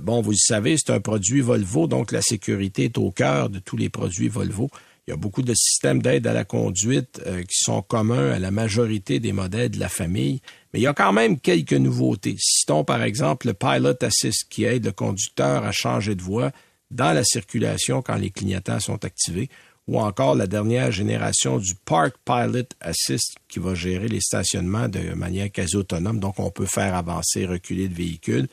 bon, vous le savez, c'est un produit Volvo, donc la sécurité est au cœur de tous les produits Volvo. Il y a beaucoup de systèmes d'aide à la conduite euh, qui sont communs à la majorité des modèles de la famille, mais il y a quand même quelques nouveautés. Citons par exemple le Pilot Assist qui aide le conducteur à changer de voie dans la circulation quand les clignotants sont activés, ou encore la dernière génération du Park Pilot Assist qui va gérer les stationnements de manière quasi autonome. Donc, on peut faire avancer, reculer le véhicule.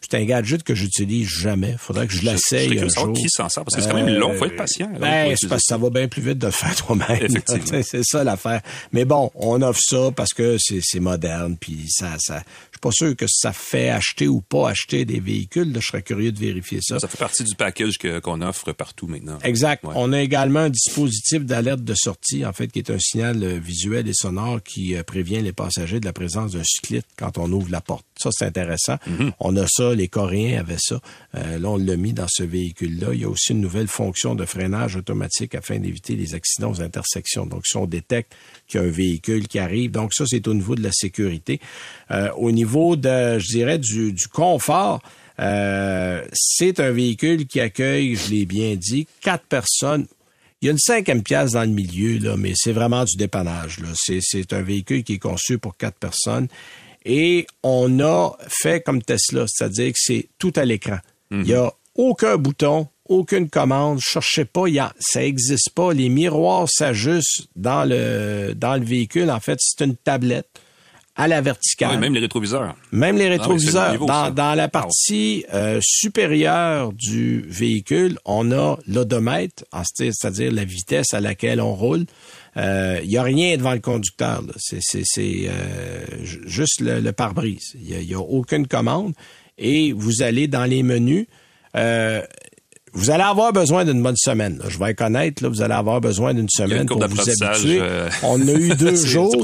C'est un gadget que j'utilise jamais. Faudrait que je l'essaye un jour. qui s'en sert? Parce que c'est quand même long. Faut être patient. Ben, c'est parce que ça va bien plus vite de le faire [LAUGHS] toi-même. [LAUGHS] c'est ça l'affaire. Mais bon, on offre ça parce que c'est moderne. Puis ça, ça, je suis pas sûr que ça fait acheter ou pas acheter des véhicules. je serais curieux de vérifier ça. Ça fait partie du package qu'on offre partout maintenant. Exact. On a également dispositif d'alerte de sortie, en fait, qui est un signal euh, visuel et sonore qui euh, prévient les passagers de la présence d'un cycliste quand on ouvre la porte. Ça, c'est intéressant. Mhm. On a ça, les Coréens avaient ça. Euh, là, on l'a mis dans ce véhicule-là. Il y a aussi une nouvelle fonction de freinage automatique afin d'éviter les accidents aux intersections. Donc, si on détecte qu'il y a un véhicule qui arrive, donc ça, c'est au niveau de la sécurité. Euh, au niveau de, je dirais, du, du confort, euh, c'est un véhicule qui accueille, je l'ai bien dit, quatre personnes. Il y a une cinquième pièce dans le milieu, là, mais c'est vraiment du dépannage. Là. C'est, c'est un véhicule qui est conçu pour quatre personnes. Et on a fait comme Tesla, c'est-à-dire que c'est tout à l'écran. Il n'y a aucun bouton, aucune commande. Cherchez pas, il y a, ça n'existe pas. Les miroirs s'ajustent dans le, dans le véhicule. En fait, c'est une tablette à la verticale. Oui, même les rétroviseurs. Même les Ah rétroviseurs. niveau, dans, dans la partie euh, supérieure du véhicule, on a l'odomètre, c'est-à-dire la vitesse à laquelle on roule. Euh, Il y a rien devant le conducteur. C'est euh, ju- juste le, le pare-brise. Il y a- a, aucune commande. Et vous allez dans les menus. Euh, vous allez avoir besoin d'une bonne semaine. là. Je vais honnête, là, vous allez avoir besoin d'une semaine pour vous habituer. euh, On a eu [LAUGHS] deux jours.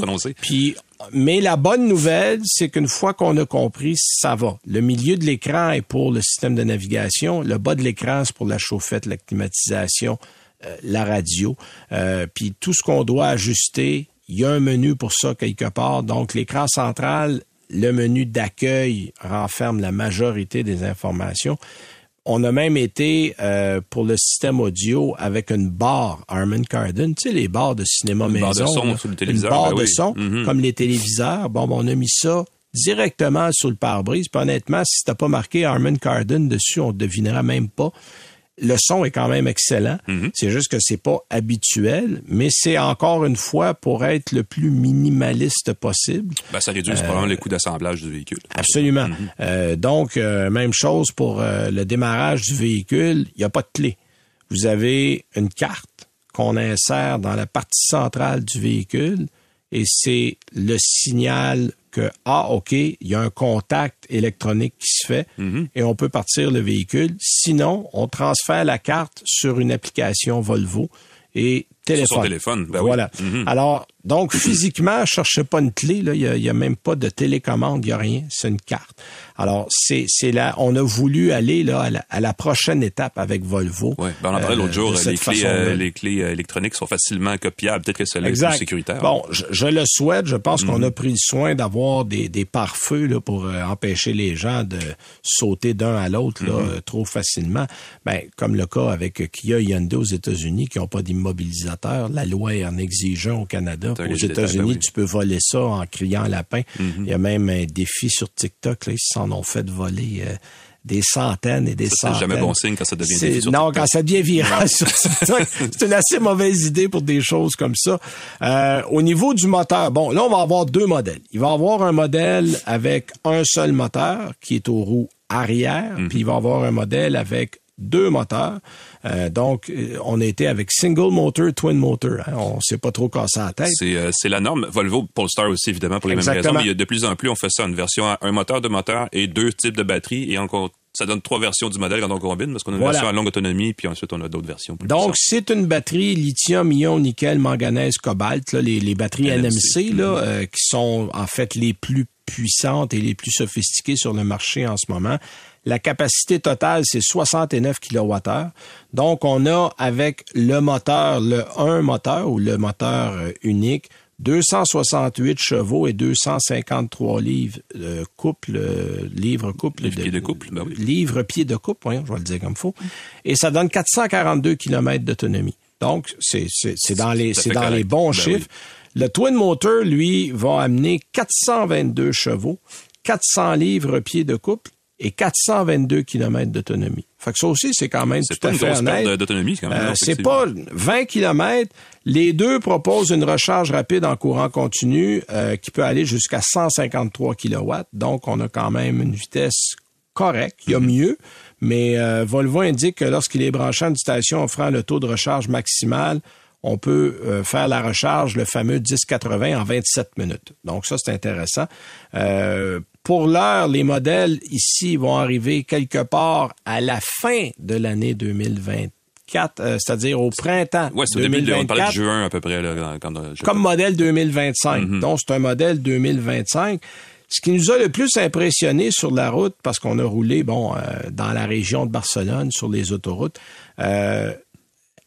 Puis, mais la bonne nouvelle, c'est qu'une fois qu'on a compris, ça va. Le milieu de l'écran est pour le système de navigation. Le bas de l'écran, c'est pour la chauffette, la climatisation, euh, la radio. Euh, puis tout ce qu'on doit ajuster, il y a un menu pour ça quelque part. Donc, l'écran central, le menu d'accueil renferme la majorité des informations. On a même été euh, pour le système audio avec une barre Harman Kardon, tu sais les barres de cinéma Une maison, barre de son là. sur le une barre ben de oui. son Mhm. comme les téléviseurs. Bon, ben, on a mis ça directement sur le pare-brise. Puis honnêtement, si t'as pas marqué Harman Kardon dessus, on ne devinera même pas. Le son est quand même excellent. Mhm. C'est juste que c'est pas habituel, mais c'est encore une fois pour être le plus minimaliste possible. Ben, ça réduit probablement le coût d'assemblage du véhicule. Absolument. Euh, donc, euh, même chose pour euh, le démarrage du véhicule, il n'y a pas de clé. Vous avez une carte qu'on insère dans la partie centrale du véhicule et c'est le signal que, ah, OK, il y a un contact électronique qui se fait et on peut partir le véhicule. Sinon, on transfère la carte sur une application Volvo et téléphone. son téléphone, ben oui. voilà. Mhm. Alors, donc, physiquement, cherchez pas une clé, là. Il y a, même pas de télécommande, il y a rien. C'est une carte. Alors, c'est, c'est là, on a voulu aller, là, à la, à la prochaine étape avec Volvo. Ouais. Ben, on en parlait Euh, l'autre jour, de les clés, euh, les clés euh, électroniques sont facilement copiables. Peut-être que celle-là est plus sécuritaire. Bon, je, je le souhaite. Je pense Mhm. qu'on a pris le soin d'avoir des, des pare-feux là, pour euh, empêcher les gens de sauter d'un à l'autre là, Mhm. euh, trop facilement. Ben, comme le cas avec euh, Kia Hyundai aux États-Unis qui n'ont pas La loi est en exigeant au Canada. Aux États-Unis, ben oui. tu peux voler ça en criant lapin. Il y a même un défi sur TikTok. Là, ils s'en ont fait voler euh, des centaines et des Ça, c'est centaines. jamais bon signe quand ça devient sur Non, quand ça devient viral [LAUGHS] c'est une assez mauvaise idée pour des choses comme ça. Euh, au niveau du moteur, bon, là, on va avoir deux modèles. Il va y avoir un modèle avec un seul moteur qui est aux roues arrière, Mhm. puis il va y avoir un modèle avec deux moteurs. Euh, donc, euh, on été avec single motor, twin motor. Hein. On s'est pas trop cassé la tête. C'est euh, c'est la norme. Volvo, Polestar aussi, évidemment, pour les mêmes raisons. Mais de plus en plus, on fait ça, une version à un moteur, deux moteurs et deux types de batteries. Et encore, ça donne trois versions du modèle quand on combine, parce qu'on a une Voilà. version à longue autonomie, puis ensuite on a d'autres versions. plus Donc, c'est une batterie lithium, ion, nickel, manganèse, cobalt, là, les, les batteries NMC, NMC, là, euh, qui sont en fait les plus puissantes et les plus sophistiquées sur le marché en ce moment. La capacité totale, c'est 69 kWh. Donc, on a avec le moteur, le 1 moteur ou le moteur euh, unique, 268 chevaux et 253 livres euh, couple, euh, livres couple. Livres pieds de couple, ben oui. Livres pieds de couple, voyons, je vais le dire comme faut. Et ça donne 442 km d'autonomie. Donc, c'est, dans les, c'est dans les bons Ben chiffres. Le Twin Motor, lui, va amener 422 chevaux, 400 livres pieds de couple et 422 km d'autonomie. Fait que ça aussi, c'est quand même tout pas à une fait honnête. d'autonomie, quand même. Euh, c'est pas 20 km. Les deux proposent une recharge rapide en courant continu euh, qui peut aller jusqu'à 153 kW. Donc, on a quand même une vitesse correcte. Il y a Mm-hmm. mieux, mais euh, Volvo indique que lorsqu'il est branché à une station offrant le taux de recharge maximal, on peut euh, faire la recharge, le fameux 1080, en 27 minutes. Donc, ça, c'est intéressant. Euh, pour l'heure, les modèles ici vont arriver quelque part à la fin de l'année 2024. 2024, euh, c'est-à-dire au printemps Ouais, c'est au début, on 2024, parlait de juin à peu près. Là, quand, je- comme modèle 2025. Mhm. Donc, c'est un modèle 2025. Ce qui nous a le plus impressionné sur la route, parce qu'on a roulé, bon, euh, dans la région de Barcelone, sur les autoroutes, euh,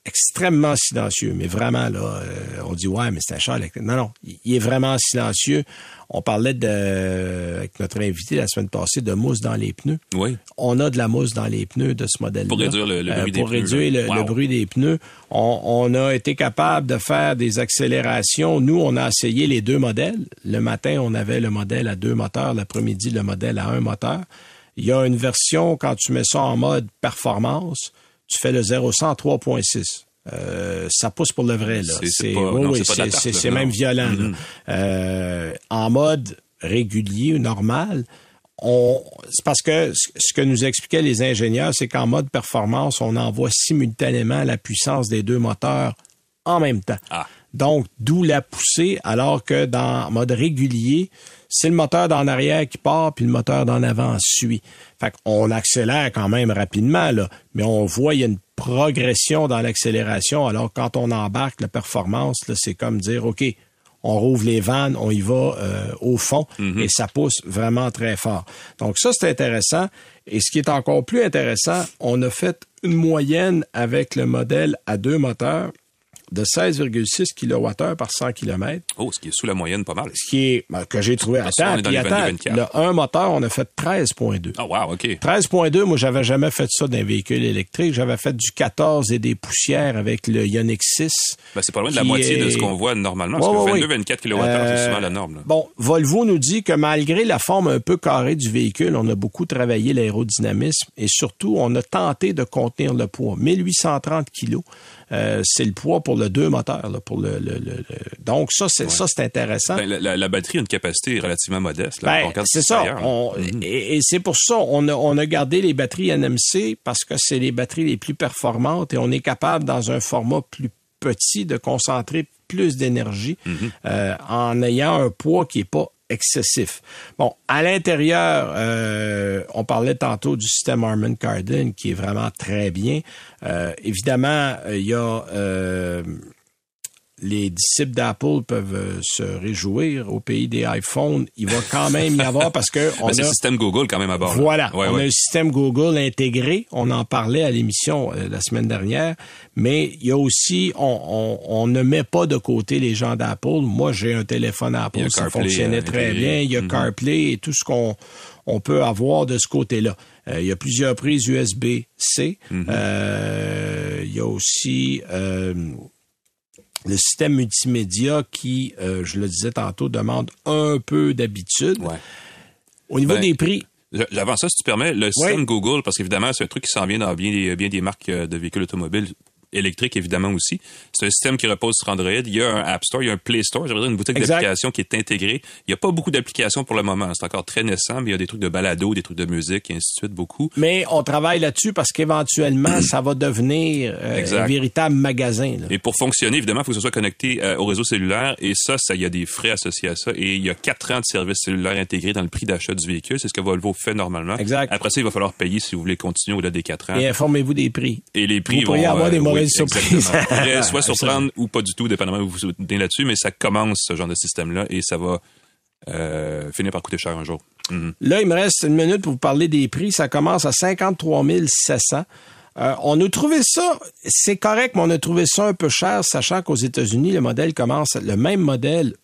extrêmement silencieux, mais vraiment, là, euh, on dit, ouais, mais c'est un char électrique. Non, non, il est vraiment silencieux. On parlait de, avec notre invité la semaine passée de mousse dans les pneus. Oui. On a de la mousse dans les pneus de ce modèle-là. Pour réduire le- le bruit des Pour pneus, réduire le, Wow. le bruit des pneus. On, on a été capable de faire des accélérations. Nous, on a essayé les deux modèles. Le matin, on avait le modèle à deux moteurs. L'après-midi, le modèle à un moteur. Il y a une version, quand tu mets ça en mode performance, tu fais le 0-100 à 3.6. Euh, ça pousse pour le vrai, là. C'est- oui, c'est là, même violent. là. Euh, en mode régulier ou normal, on, c'est parce que ce ce que nous expliquaient les ingénieurs, c'est qu'en mode performance, on envoie simultanément la puissance des deux moteurs en même temps. Ah. Donc, d'où la poussée, alors que dans mode régulier, c'est le moteur d'en arrière qui part, puis le moteur d'en avant suit. Fait qu'on accélère quand même rapidement, là, mais on voit il y a une progression dans l'accélération, alors quand on embarque la performance, là, c'est comme dire, OK, on rouvre les vannes, on y va euh, au fond, et ça pousse vraiment très fort. Donc ça, c'est intéressant. Et ce qui est encore plus intéressant, on a fait une moyenne avec le modèle à deux moteurs de 16,6 kWh par 100 km, Oh, ce qui est sous la moyenne pas mal. ce qui est ben, que j'ai trouvé. Est dans puis attends, 22-24. le un moteur, on a fait 13,2. Ah, wow, OK. 13.2, moi, j'avais jamais fait ça d'un véhicule électrique. J'avais fait du 14 et des poussières avec le Ioniq 6. Ben, c'est pas loin de la moitié de ce qu'on voit normalement. Parce ouais, que ouais. 22-24 kWh, Euh, c'est souvent la norme. là. Bon, Volvo nous dit que malgré la forme un peu carrée du véhicule, on a beaucoup travaillé l'aérodynamisme et surtout, on a tenté de contenir le poids. 1830 kilos, euh, c'est le poids pour le deux moteurs. là, pour le, le- le- le- Donc ça, c'est ça, c'est intéressant. Ben, la, la- batterie a une capacité relativement modeste. Ben, c'est ça. a ailleurs, On- là. et, et c'est pour ça on a, on a gardé les batteries NMC parce que c'est les batteries les plus performantes et on est capable, dans un format plus petit, de concentrer plus d'énergie euh, en ayant un poids qui est pas excessif. Bon, à l'intérieur, euh, on parlait tantôt du système Harman Kardon qui est vraiment très bien. Euh, évidemment, il y a euh, les disciples d'Apple peuvent euh, se réjouir au pays des iPhones. Il va quand même y avoir parce que [LAUGHS] on Ben, a le système Google quand même à bord. là. voilà, Ouais, on ouais. a un système Google intégré. On en parlait à l'émission euh, la semaine dernière, mais il y a aussi, on, on, on ne met pas de côté les gens d'Apple. Moi, j'ai un téléphone Apple, ça CarPlay, fonctionnait euh, très bien. Il y a Mhm. CarPlay et tout ce qu'on on peut avoir de ce côté-là. Euh, il y a plusieurs prises USB-C. Mhm. Euh, il y a aussi le système multimédia qui, euh, je le disais tantôt, demande un peu d'habitude. Ouais. Au niveau Ben, des prix, J'avance ça, si tu permets, le système Google, parce qu'évidemment, c'est un truc qui s'en vient dans bien des, bien des marques euh, de véhicules automobiles électriques, évidemment aussi. C'est un système qui repose sur Android. Il y a un App Store, il y a un Play Store, j'aimerais dire une boutique d'applications qui est intégrée. Il n'y a pas beaucoup d'applications pour le moment. C'est encore très naissant, mais il y a des trucs de balado, des trucs de musique, et ainsi de suite, beaucoup. Mais on travaille là-dessus parce qu'éventuellement, ça va devenir euh, un véritable magasin. là. Et pour fonctionner, évidemment, il faut que ce soit connecté euh, au réseau cellulaire. Et ça, ça, il y a des frais associés à ça. Et il y a quatre ans de services cellulaires intégrés dans le prix d'achat du véhicule. C'est ce que Volvo fait normalement. Exact. Après ça, il va falloir payer si vous voulez continuer au-delà des quatre ans. Et informez-vous des prix. Et les prix Vous vont, avoir euh, des oui. [LAUGHS] Pourrait soit surprendre ou pas du tout, dépendamment où vous vous soutenez là-dessus, mais ça commence ce genre de système-là et ça va euh, finir par coûter cher un jour. Mhm. Là, il me reste une minute pour vous parler des prix. Ça commence à 53 700. Euh, on a trouvé ça, c'est correct, mais on a trouvé ça un peu cher, sachant qu'aux États-Unis, le modèle commence, le même modèle,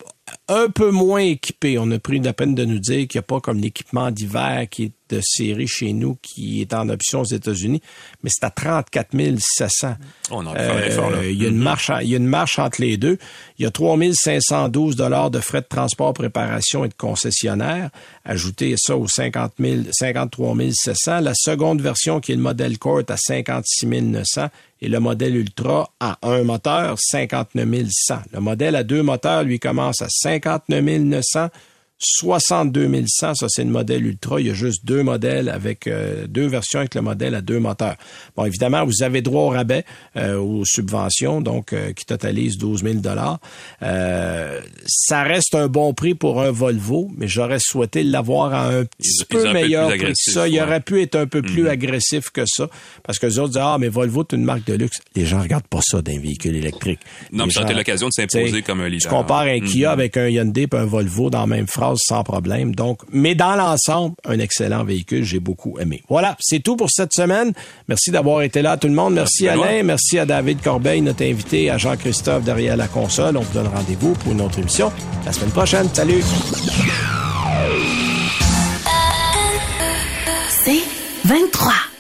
un peu moins équipé. On a pris la peine de nous dire qu'il n'y a pas comme l'équipement d'hiver qui est de série chez nous, qui est en option aux États-Unis, mais c'est à 34 700. On en fait un effort, là. Euh, Il y a une marche, en- il y a une marche entre les deux. Il y a 3512 dollars de frais de transport, préparation et de concessionnaire. Ajoutez ça aux 50 000, 53 700. La seconde version, qui est le modèle Court, à 56 900 et le modèle Ultra à un moteur, 59 100. Le modèle à deux moteurs, lui, commence à 59 900 62 100, ça c'est le modèle Ultra. Il y a juste deux modèles avec euh, deux versions avec le modèle à deux moteurs. Bon, évidemment, vous avez droit au rabais, euh, aux subventions, donc euh, qui totalise 12 000 dollars. ça reste un bon prix pour un Volvo, mais j'aurais souhaité l'avoir à un petit peu meilleur prix que ça. Il aurait pu être un peu plus mhm. agressif que ça, parce que les autres disent ah mais Volvo c'est une marque de luxe. Les gens regardent pas ça d'un véhicule électrique. Non, mais ça a l'occasion de s'imposer comme un leader. Tu compares un Kia mhm. avec un Hyundai et un Volvo dans la même phrase sans problème. Donc, mais dans l'ensemble, un excellent véhicule. J'ai beaucoup aimé. Voilà, c'est tout pour cette semaine. Merci d'avoir été là, tout le monde. Merci, Alain. Merci à David Corbeil, notre invité, à Jean-Christophe derrière la console. On vous donne rendez-vous pour une autre émission la semaine prochaine. Salut. C'est 23.